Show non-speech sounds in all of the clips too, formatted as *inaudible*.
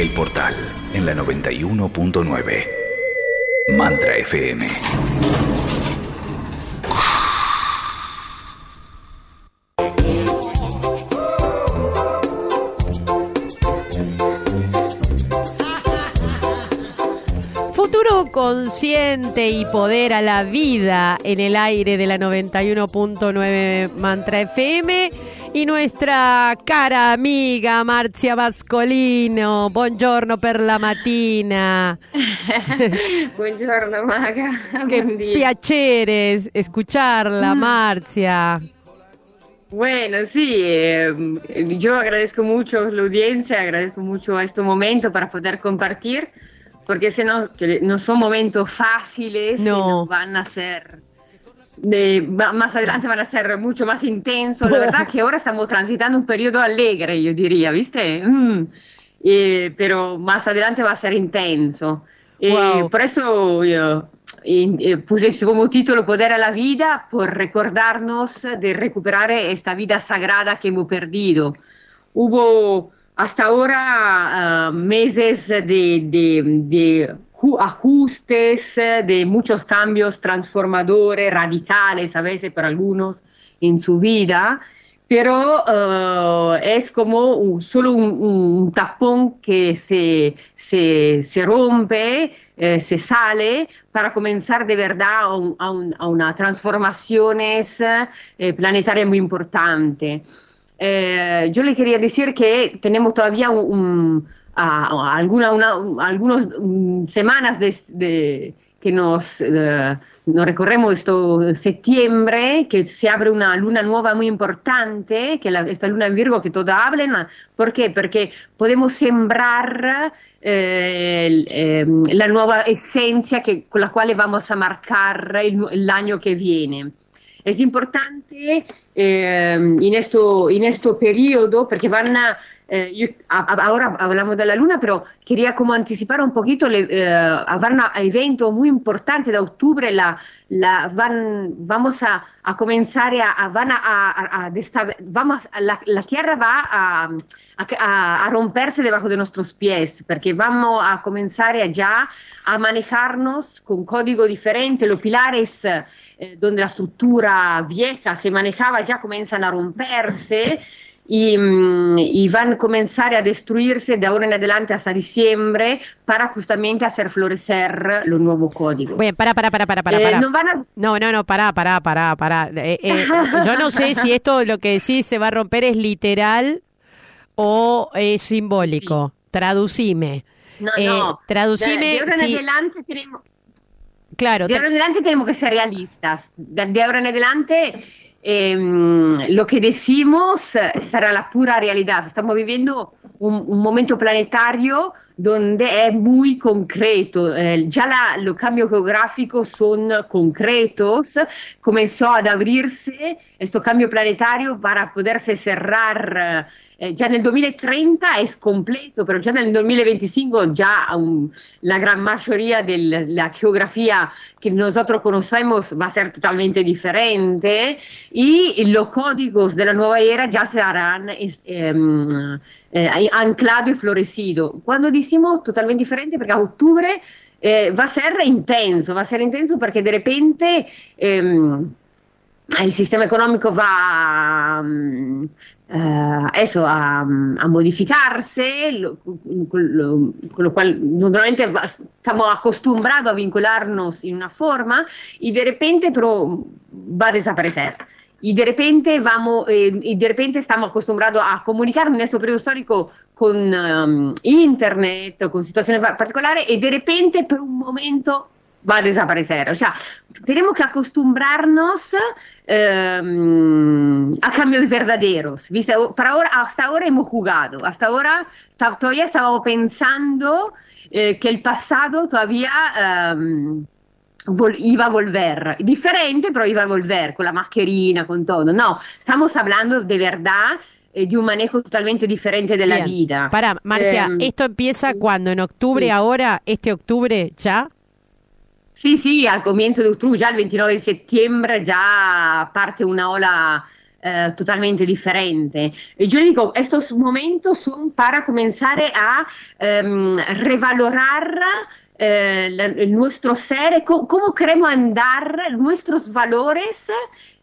El Portal, en la 91.9. Mantra FM. Futuro consciente y poder a la vida en el aire de la 91.9 Mantra FM y nuestra cara amiga Marzia Vascolino. Buongiorno per la mattina. *laughs* Buongiorno Maga. Qué Buen piacere escucharla, Marzia. Bueno, sí, eh, yo agradezco mucho la audiencia, agradezco mucho este momento para poder compartir, porque si no, que no son momentos fáciles, No. sino van a ser, de- más adelante van a ser mucho más intensos. La verdad que ahora estamos transitando un periodo alegre, yo diría, ¿viste? Mm. Eh, pero más adelante va a ser intenso. Eh, Wow. Por eso yo eh, puse como título Poder a la vida, por recordarnos de recuperar esta vida sagrada que hemos perdido. Hubo hasta ahora ah, meses de, de- de ajustes, eh, de muchos cambios transformadores, radicales a veces para algunos en su vida, pero eh, es como solo un, tapón que se, se, se rompe, eh, se sale para comenzar de verdad a, un- a un- a una transformación eh, planetaria muy importante. Yo le quería decir que tenemos todavía un- a- a alguna, una- un- algunos mm, semanas que nos, recorremos esto septiembre, que se abre una luna nueva muy importante, que la- esta luna en Virgo que todos hablan. ¿Por qué? Porque podemos sembrar eh, ehm, la nueva esencia que, con la cual vamos a marcar el, año que viene. Es importante eh, en, esto, en este periodo, porque van a, eh, yo- a- a- ahora hablamos de luna, pero quería como anticipar un poquito, le, eh, van a evento muy importante de octubre, la, la van, vamos a, a comenzar a, van a, vamos, la, la tierra va a, romperse debajo de nuestros pies, porque vamos a a ya a manejarnos con código diferente, los pilares eh, donde la estructura vieja se manejaba ya comienzan a romperse y, mm, y van a comenzar a destruirse de ahora en adelante hasta diciembre para justamente hacer florecer los nuevos códigos. Bueno, para, para, para, para, para. Eh, para. no van a- No, no, no, pará, pará, pará, pará. Eh, eh, yo no sé si esto lo que decís se va a romper es literal o es simbólico. Traducime. No, no. traducime De, de ahora en si- adelante tenemos, Claro, de ahora en adelante tenemos que ser realistas. De, de ahora en adelante ehm, lo que decimos eh, será la pura realidad. Estamos viviendo un, un momento planetario donde es muy concreto. Eh, ya la- los cambios geográficos son concretos. Comenzó a abrirse este cambio planetario para poderse cerrar. eh, ya nel 2030 es completo, pero ya nel 2025 ya um, la gran mayoría de la geografía que nosotros conocemos va a ser totalmente diferente y los códigos de la nueva era ya serán eh, anclados y florecidos. Cuando decimos totalmente diferente, porque a octubre eh, va a ser intenso, va a ser intenso porque de repente... ehm, el sistema económico va mm, eh, eso, a, a modificarse, lo- con, lo, normalmente va- estamos acostumbrados a vincularnos en una forma y de repente pero va a desaparecer. Y de repente vamos, eh, y de repente estamos acostumbrados a comunicar en este periodo histórico con um, internet, con situaciones pa- particulares, y de repente por un momento va a desaparecer. O sea, tenemos que acostumbrarnos ehm, a cambios verdaderos. ¿viste? Hasta ahora hemos jugado, hasta está- todavía estábamos pensando eh, que el pasado todavía vol- iba a volver. Diferente, pero iba a volver, con la mascherina, con todo. No, estamos hablando de verdad eh, de un manejo totalmente diferente de la bien. vida. Pará, Marcia, Ehm, ¿esto empieza cuando? ¿En octubre sí. ahora? ¿Este octubre ya? Sì, sì, al comienzo di ottobre, già il 29 di settembre, già parte una ola eh, totalmente diferente. Yo digo, estos momentos son para comenzar a um, revalorar eh, nuestro ser, cómo queremos andar, nuestros valores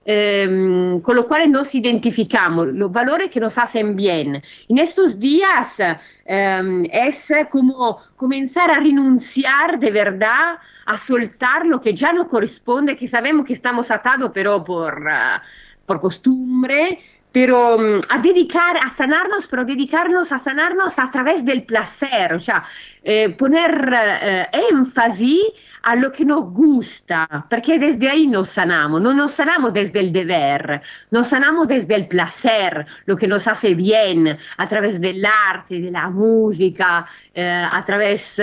eh, con los cuales nos identificamos, los valores que nos hacen bien. En estos días eh, es como comenzar a renunciar de verdad a soltar lo que ya no corresponde, que sabemos que estamos atados, pero por, uh, por costumbre, pero um, a dedicar, a sanarnos, pero dedicarnos a sanarnos a través del placer, o sea, eh, poner eh, énfasis a lo que nos gusta, porque desde ahí nos sanamos, no nos sanamos desde el deber, nos sanamos desde el placer, lo que nos hace bien, a través del arte, de música, eh, a través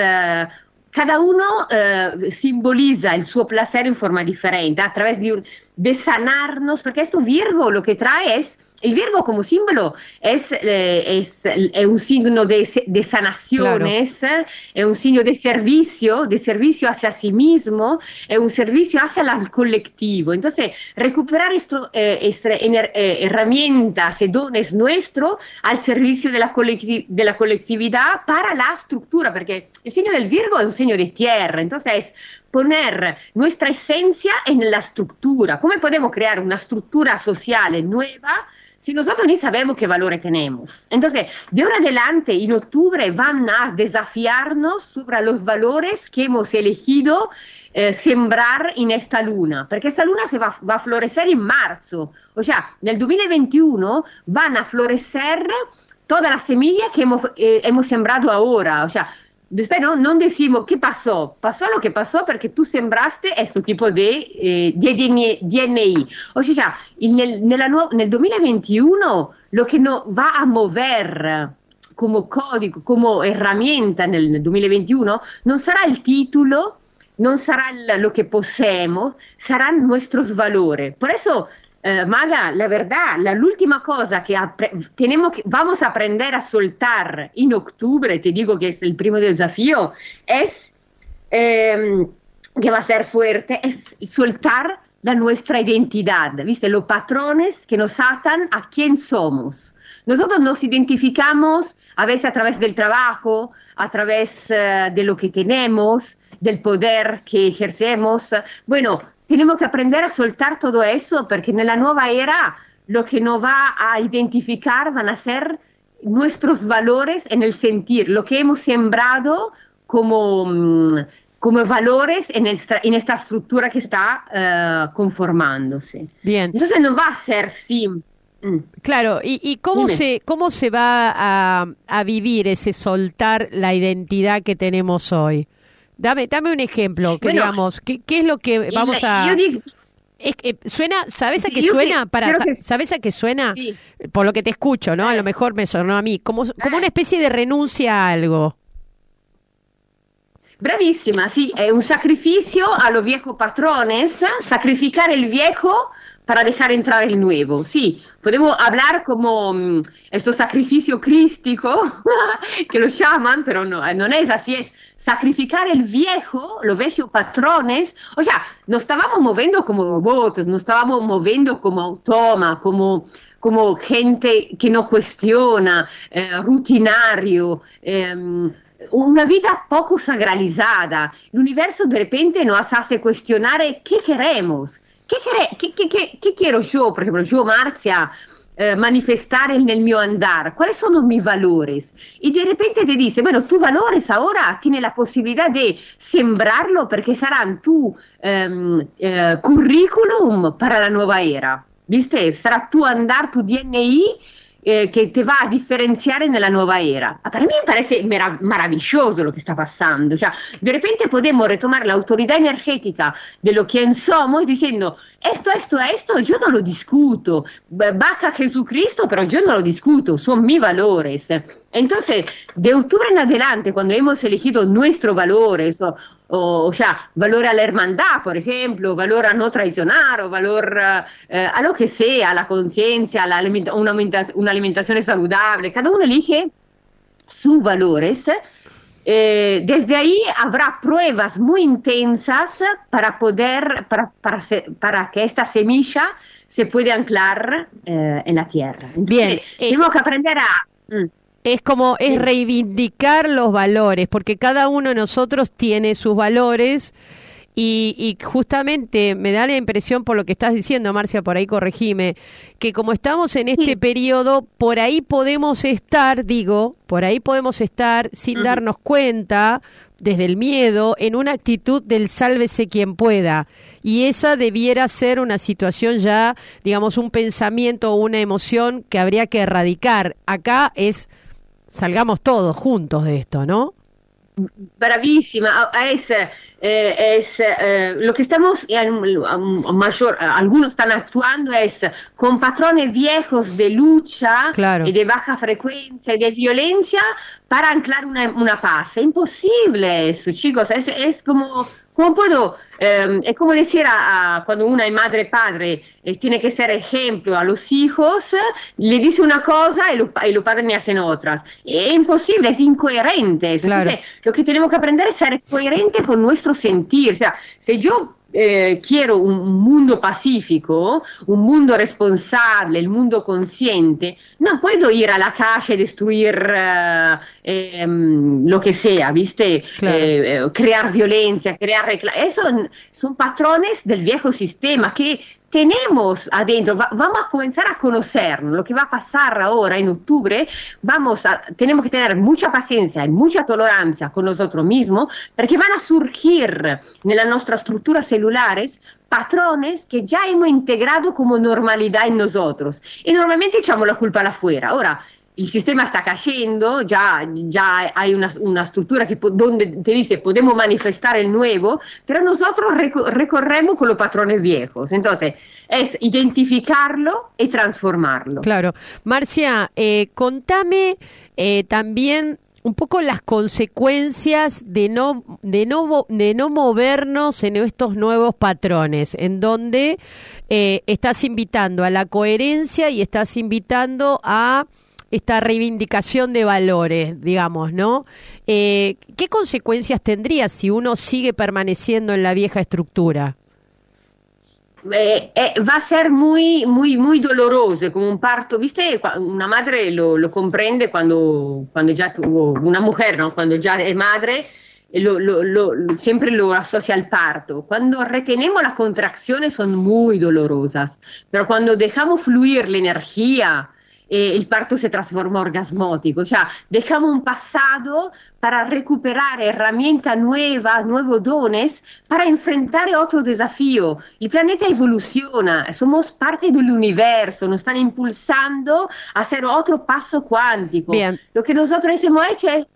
cada uno eh, simboliza il suo placer in forma differente, a través de sanarnos, porque esto Virgo lo que trae es, el Virgo como símbolo es, eh, es, es un signo de, de sanaciones, claro. es un signo de servicio, de servicio hacia sí mismo, es un servicio hacia el colectivo. Entonces, recuperar esto, eh, eh, herramientas y dones nuestros al servicio de la, colectivi de la colectividad para la estructura, porque el signo del Virgo es un signo de tierra, entonces poner nuestra esencia en la estructura. ¿Cómo podemos crear una estructura social nueva? si nosotros ni sabemos qué valores tenemos. Entonces, de ahora adelante, en octubre, van a desafiarnos sobre los valores que hemos elegido eh, sembrar en esta luna, porque esta luna se va, va, a florecer en marzo, o sea, nel 2021 van a florecer todas las semillas que hemos, eh, hemos sembrado ahora, o sea, no, no, decimos qué pasó, pasó lo que pasó porque tú sembraste este tipo de, eh, de DNI. O sea, en el, en el 2021 lo que nos va a mover como código, como herramienta nel 2021 non sarà il titolo, non sarà lo che possiamo, saranno nostri valori. Per eso Eh, Maga, la verdad, la última cosa que, tenemos que vamos a aprender a soltar en octubre, te digo que es el primo desafío, es eh, que va a ser fuerte, es soltar la nuestra identidad, ¿viste? Los patrones que nos atan a quién somos. Nosotros nos identificamos a veces a través del trabajo, a través uh, de lo que tenemos, del poder que ejercemos. Bueno, tenemos que aprender a soltar todo eso porque en la nueva era lo que nos va a identificar van a ser nuestros valores en el sentir, lo que hemos sembrado como, mm, como valores en esta, en esta estructura que está uh, conformándose. Bien. Entonces no va a ser simple. Mm. Claro, ¿y, y cómo, se, cómo se va a, a vivir ese soltar la identidad que tenemos hoy? Dame, dame un ejemplo, que digamos, ¿qué, ¿qué, es lo que vamos a... Digo, es que suena, ¿sabes a qué suena? Para, ¿Sabes a qué suena? Sí. Por lo que te escucho, ¿no? A lo mejor me sonó a mí, como, como una especie de renuncia a algo. Bravissima, sì, è un sacrificio a los viejos patrones, sacrificar el viejo para dejar entrar el nuevo. Sí, podemos hablar como um, este sacrificio crístico, *laughs* que lo llaman, pero no, no es así, es sacrificar el viejo, los viejos patrones. O sea, nos estábamos moviendo como robots, nos estábamos moviendo como automa, como, como gente que no cuestiona, eh, rutinario. Eh, una vida poco sagralizada. El universo de repente nos hace cuestionar qué queremos, ¿Qué, qué, qué, qué, quiero yo, por ejemplo, yo, Marcia, eh, manifestare nel mio andar? ¿Cuáles son mis valores? Y de repente te dice, bueno, tus valores ahora tienes la posibilidad de sembrarlo porque serán tu um, eh, currículum para la nueva era. ¿Viste? Sarà tu andar, tu DNI eh, que te va a diferenciar en la nueva era. Para mí me parece marav maravilloso lo que está pasando. O sea, de repente podemos retomar la autoridad energética de lo que diciendo, esto, esto, esto, yo no lo discuto. Baja Jesucristo, pero yo no lo discuto, son mis valores. Entonces, de octubre en adelante, cuando hemos elegido nuestros valores, o, o, o sea, valor a la hermandad, por ejemplo, valor a no traicionar, o valor eh, a lo que sea, a la conciencia, alimenta una, una, alimentación saludable, cada uno elige sus valores eh, desde ahí habrá pruebas muy intensas para poder, para, para, para que esta semilla se pueda anclar eh, en la tierra. Entonces, Bien, tenemos que aprender a... Mm. Es como, es reivindicar los valores, porque cada uno de nosotros tiene sus valores y, justamente me da la impresión por lo que estás diciendo, Marcia, por ahí corregime, que como estamos en este periodo, por ahí podemos estar, digo, por ahí podemos estar sin darnos cuenta, desde el miedo, en una actitud del sálvese quien pueda. Y esa debiera ser una situación ya, digamos, un pensamiento o una emoción que habría que erradicar. Acá es, salgamos todos juntos de esto, ¿no? Bravísima, es, eh, es eh, lo que estamos, mayor, algunos están actuando es con patrones viejos de lucha y de baja frecuencia y de violencia para anclar una, una paz. Es imposible eso, chicos, es, es como ¿Cómo puedo? Eh, es como decir a, a, cuando una es madre y padre eh, tiene que ser ejemplo a los hijos, le dice una cosa y, lo, y los padres hacen otras. Es imposible, es incoherente. Claro. Entonces, lo que tenemos que aprender es ser coherente con nuestro sentir. O sea, si yo eh, quiero un mundo pacífico, un mundo responsable, el mundo consciente, no puedo ir a la calle, destruir uh, eh, lo que sea, ¿viste? Claro. Eh, crear violencia, crear... Eso son patrones del viejo sistema que tenemos adentro, va, vamos a comenzar a conocernos, lo que va a pasar ahora en octubre, vamos a, tenemos que tener mucha paciencia y mucha tolerancia con nosotros mismos, porque van a surgir en las nuestras estructuras celulares patrones que ya hemos integrado como normalidad en nosotros y normalmente echamos la culpa afuera. Ahora, il sistema sta cayendo, già, già hay una, una struttura que, donde te dice podemos manifestar el nuevo, pero nosotros recorremos con los patrones viejos. Entonces, es identificarlo y transformarlo. Claro. Marcia, eh, contame eh, también un poco las consecuencias de no, de no, de no movernos en estos nuevos patrones, en donde eh, estás invitando a la coherencia y estás invitando a esta reivindicación de valores, digamos, ¿no? Eh, ¿Qué consecuencias tendría si uno sigue permaneciendo en la vieja estructura? Eh, eh, va a ser muy, muy, muy doloroso, como un parto, viste, una madre lo, comprende cuando, cuando ya tuvo, una mujer, ¿no? Cuando ya es madre, lo, siempre lo asocia al parto. Cuando retenemos las contracciones son muy dolorosas, pero cuando dejamos fluir la energía, eh, el parto se transforma orgasmótico, sea, dejamos un pasado para recuperar herramientas nuevas, nuevos dones, para enfrentar otro desafío. El planeta evoluciona, somos parte del universo, nos están impulsando a hacer otro paso cuántico. Bien. Lo que nosotros hemos hecho es...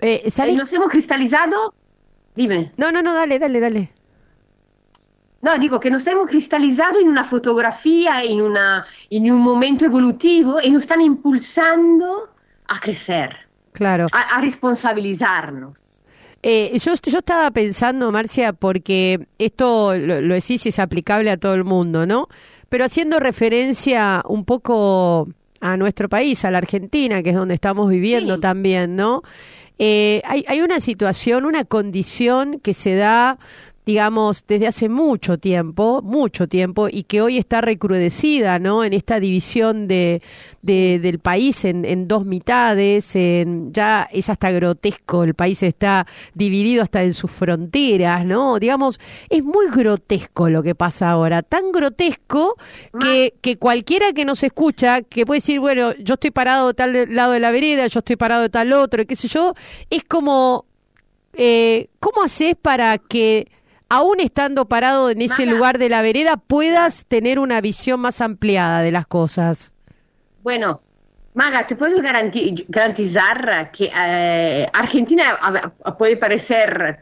Eh, ¿sabes? nos hemos cristalizado... Dime. No, no, no, dale, dale, dale. No, dico che nos hemos cristalizado in una fotografia, in, una, in un momento evolutivo e nos están impulsando a crecer, Claro. a, a responsabilizarnos. Eh, yo, yo estaba pensando, Marcia, porque esto lo, lo decís es aplicable a todo el mundo, ¿no? Pero haciendo referencia un poco a nuestro país, a la Argentina, que es donde estamos viviendo Sí. también, ¿no? Eh, hay, hay una situación, una condición que se da digamos, desde hace mucho tiempo, mucho tiempo, y que hoy está recrudecida, ¿no? En esta división de, de- del país en, en dos mitades, en, ya es hasta grotesco, el país está dividido hasta en sus fronteras, ¿no? Digamos, es muy grotesco lo que pasa ahora, tan grotesco que, que cualquiera que nos escucha, que puede decir, bueno, yo estoy parado de tal lado de la vereda, yo estoy parado de tal otro, qué sé yo, es como eh, ¿cómo haces para que, aún estando parado en ese lugar de la vereda, puedas tener una visión más ampliada de las cosas? Bueno, Maga, te puedo garanti- garantizar que eh, Argentina puede parecer,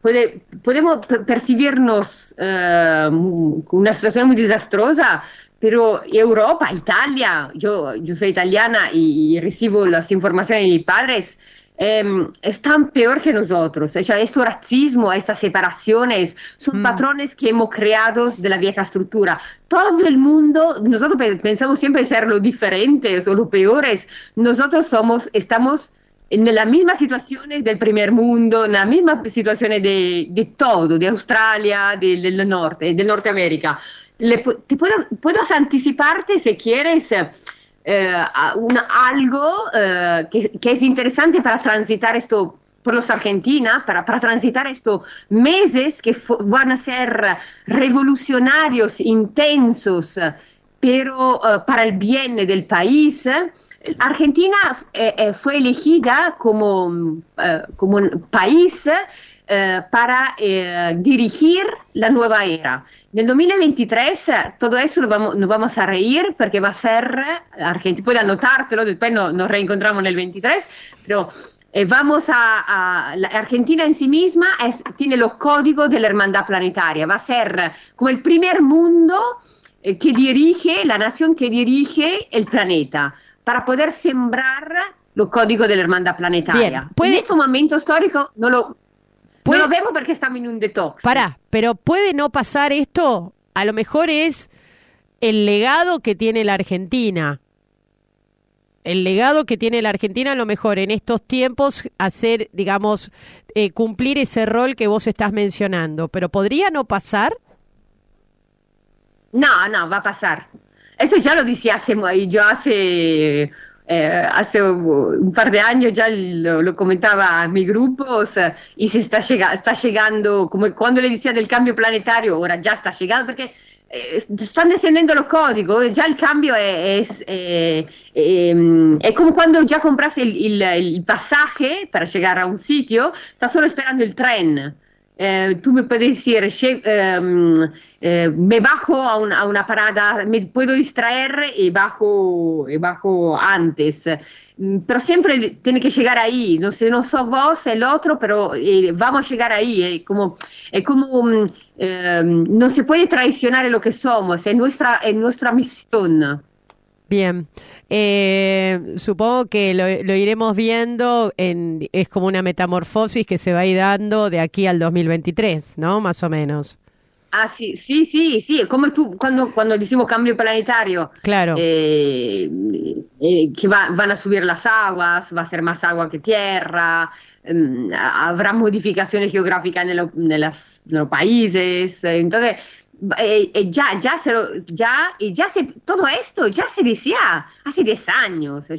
puede, podemos per- percibirnos eh, una situación muy desastrosa, pero Europa, Italia, yo, yo soy italiana y, y recibo las informaciones de mis padres, em, están peor que nosotros. O sea, este racismo, estas separaciones, son Mm. patrones que hemos creado de la vieja estructura. Todo el mundo, nosotros pe- pensamos siempre ser los diferentes o los peores. Nosotros somos, estamos en la misma situación del primer mundo, en la misma situación de, de todo, de Australia, de, del norte, de Norteamérica. Le, te puedo, puedo, anticiparte, si quieres, eh, una, algo eh, que, que, es interesante para transitar esto por los Argentina, para, para transitar estos meses que van a ser revolucionarios, intensos, pero uh, para el bien del país. Argentina eh, eh, fue elegida como, como un país uh, para dirigir la nueva era. En el 2023 todo eso lo vamos, nos vamos a reír porque va a ser, Argentina, puedes anotártelo, después no, nos reencontramos en el 23, pero eh, vamos a, a, la Argentina en sí misma es, tiene los códigos de la hermandad planetaria, va a ser como el primer mundo eh, que dirige, la nación que dirige el planeta, para poder sembrar los códigos de la hermandad planetaria. Bien, ¿puede... En este momento histórico no lo, ¿Puede... no vemos porque estamos en un detox. Pará, pero ¿puede no pasar esto? A lo mejor es el legado que tiene la Argentina el legado que tiene la Argentina, a lo mejor en estos tiempos, hacer, digamos, eh, cumplir ese rol que vos estás mencionando. Pero ¿podría no pasar? No, no, va a pasar. Eso ya lo decía hace, yo hace, eh, hace un par de años ya lo, lo comentaba a mi grupo o sea, y se está, llega, está llegando, como cuando le decía del cambio planetario, ahora ya está llegando, porque eh, están descendiendo los códigos, ya el cambio es, eh, eh, es como cuando ya compras el, el, el, pasaje para llegar a un sitio, estás solo esperando el tren. Eh, tú me puedes decir, ehm, eh, me bajo a una, parada, me puedo distraer y bajo, y bajo antes. Mm, pero siempre tiene que llegar ahí, no sé, no sos vos, el otro, pero eh, vamos a llegar ahí. Como, es como um, no se puede traicionar lo que somos, es nuestra, es nuestra misión. Bien, eh, supongo que lo, lo, iremos viendo, en, es como una metamorfosis que se va a ir dando de aquí al 2023, ¿no? Más o menos. Ah, sí, sí, sí, sí, como tú, cuando, cuando decimos cambio planetario, claro. Eh, eh, que va, van a subir las aguas, va a ser más agua que tierra, eh, habrá modificaciones geográficas en, lo, en, las, en los países, entonces eh, eh, ya, ya, se lo, ya, ya se, todo esto ya se decía hace 10 años, o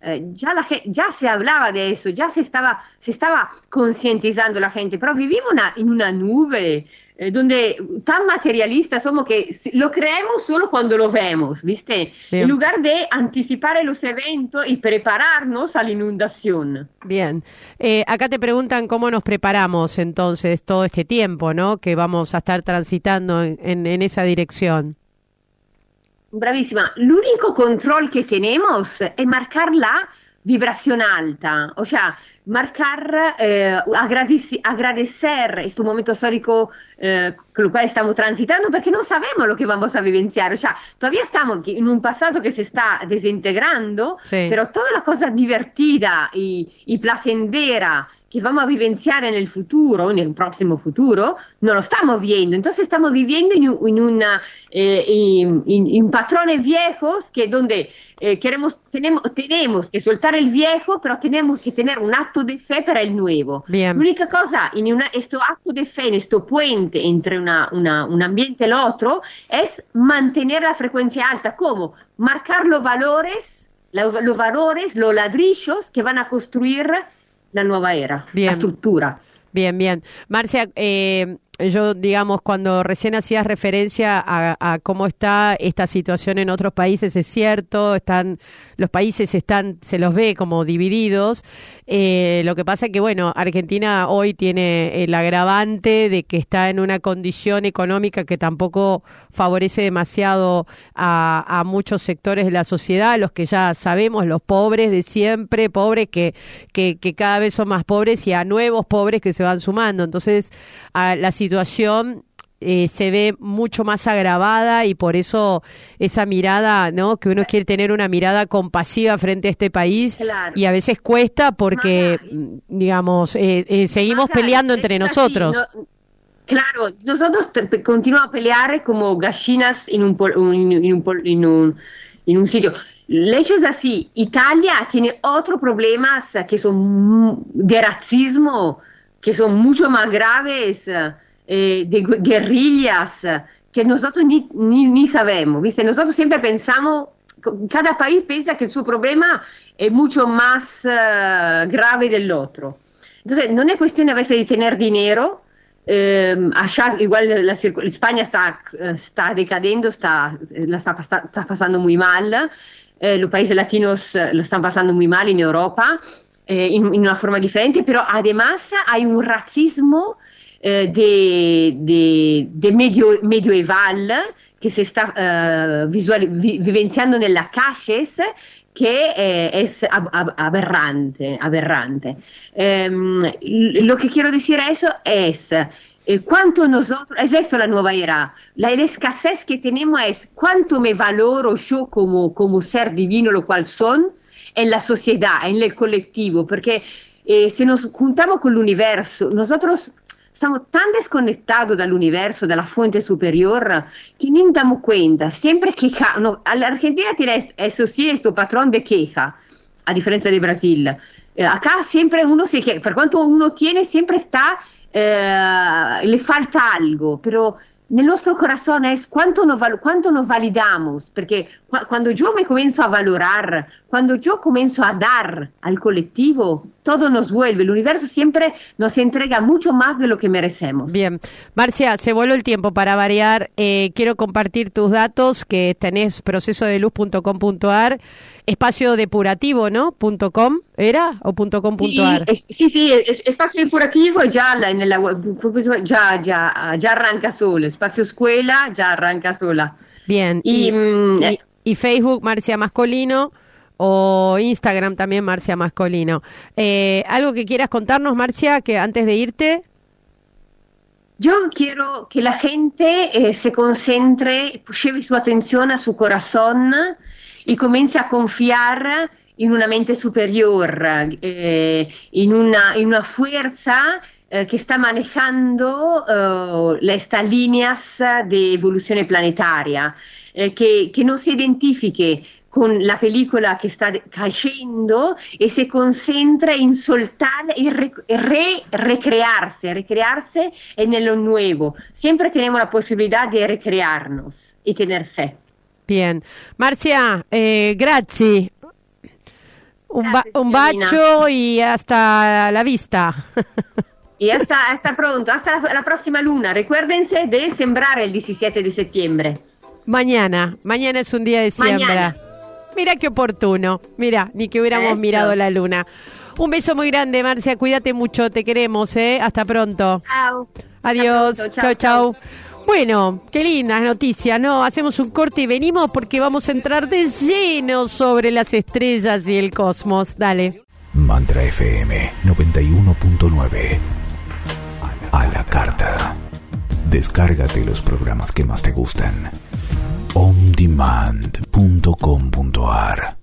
eh, ya, la, ya se hablaba de eso, ya se estaba, se estaba concientizando la gente, pero vivimos una, en una nube eh, donde tan materialistas somos que lo creemos solo cuando lo vemos, ¿viste? Bien. En lugar de anticipar los eventos y prepararnos a la inundación. Bien, eh, acá te preguntan cómo nos preparamos entonces todo este tiempo, ¿no? Que vamos a estar transitando en, en, en esa dirección. Bravísima. L'unico control que tenemos es marcar la vibración alta, o sea, marcar, eh, agradecer este momento histórico eh, con el cual estamos transitando, porque no sabemos lo que vamos a vivenciar, o sea, todavía estamos en un pasado que se está desintegrando, sí. pero toda la cosa divertida y, y placentera que vamos a vivenciar en el futuro, en el próximo futuro, no lo estamos viendo. Entonces estamos viviendo en, en una, eh, en, en, patrones viejos que donde eh, queremos, tenemos, tenemos que soltar el viejo, pero tenemos que tener un acto de fe para el nuevo. Bien. L'unica cosa en una, este acto de fe, en este puente entre una, una, un ambiente y el otro, es mantener la frecuencia alta. ¿Cómo? Marcar los valores, los, los valores, los ladrillos que van a construir la nueva era, bien. la estructura. Bien, bien. Marcia, eh, yo, digamos, cuando recién hacías referencia a, cómo está esta situación en otros países, es cierto, están, los países están, se los ve como divididos. Eh, lo que pasa es que, bueno, Argentina hoy tiene el agravante de que está en una condición económica que tampoco favorece demasiado a, a muchos sectores de la sociedad, los que ya sabemos, los pobres de siempre, pobres que, que, que cada vez son más pobres y a nuevos pobres que se van sumando. Entonces, a la situación eh, se ve mucho más agravada y por eso esa mirada, ¿no? Que uno quiere tener una mirada compasiva frente a este país claro. y a veces cuesta porque, Maga. digamos, eh, eh, seguimos Maga, peleando entre nosotros. Así, no, claro, nosotros continuamos a pelear como gallinas en un, en un, en un, en un sitio. el hecho es así, Italia tiene otros problemas que son de racismo, que son mucho más graves, eh, de guerrillas, que nosotros ni, ni, sabemos, ¿viste? Nosotros siempre pensamos, cada país piensa que su problema es mucho más uh, grave del otro. Entonces, no es cuestión a veces de tener dinero, eh, allá igual la, España está, está decadendo, está, la está, está pasando muy mal, eh, los países latinos eh, lo están pasando muy mal en Europa, eh, en, en, una forma diferente, pero además hay un racismo eh, de, de, de medio, medioeval que se está uh, visual, vi, vivenciando en las calles que eh, es ab aberrante. aberrante. Um, lo que quiero decir a eso es eh, cuánto nosotros, es esto la nueva era, la, la, escasez que tenemos es cuánto me valoro yo como, como ser divino, lo cual son, en la sociedad, en el colectivo, porque eh, si nos juntamos con el universo, nosotros estamos tan desconectados del universo, de la fuente superior, que ni damos cuenta. Siempre queja, no, la Argentina tiene eso sí, este patrón de queja, a diferencia de Brasil. Eh, acá siempre uno se queja, por cuanto uno tiene, siempre está, eh, le falta algo, pero nel nostro corazón es cuánto nos, cuánto nos validamos, porque cu cuando yo me comienzo a valorar, cuando yo comienzo a dar al colectivo, todo nos vuelve, el universo siempre nos entrega mucho más de lo que merecemos. Bien, Marcia, se voló el tiempo para variar, eh, quiero compartir tus datos que tenés procesodeluz.com.ar espacio depurativo, ¿no? .com, ¿era? ¿O punto .com.ar? Sí, sí, sí, es, espacio depurativo ya, en la, ya, ya, ya arranca solo. Espacio escuela ya arranca sola. Bien. Y, y, mm, y, Facebook, Marcia Mascolino o Instagram también Marcia Mascolino. Eh, ¿Algo que quieras contarnos, Marcia, que antes de irte? Yo quiero que la gente eh, se concentre, lleve su atención a su corazón y comience a confiar en una mente superior, eh, en, una, en una fuerza eh, que está manejando estas líneas de evolución planetaria, que, que, no se identifique con la película que está cayendo y se concentra en soltar y re, re, recrearse, recrearse en lo nuevo. Siempre tenemos la posibilidad de recrearnos y tener fe. Bien. Marcia, eh, grazie. Un, ba un bacio y hasta la vista. Y hasta, hasta pronto, hasta la, la, próxima luna. Recuérdense de sembrar el 17 de septiembre. Mañana, mañana es un día de siembra. Mañana. Mira qué oportuno. Mira, ni que hubiéramos Eso. mirado la luna. Un beso muy grande, Marcia. Cuídate mucho, te queremos, ¿eh? Hasta pronto. Chao. Adiós. Chao, chao. Bueno, qué lindas noticias, ¿no? Hacemos un corte y venimos porque vamos a entrar de lleno sobre las estrellas y el cosmos. Dale. Mantra FM 91.9. A la carta. Descárgate los programas que más te gustan. ondemand.com.ar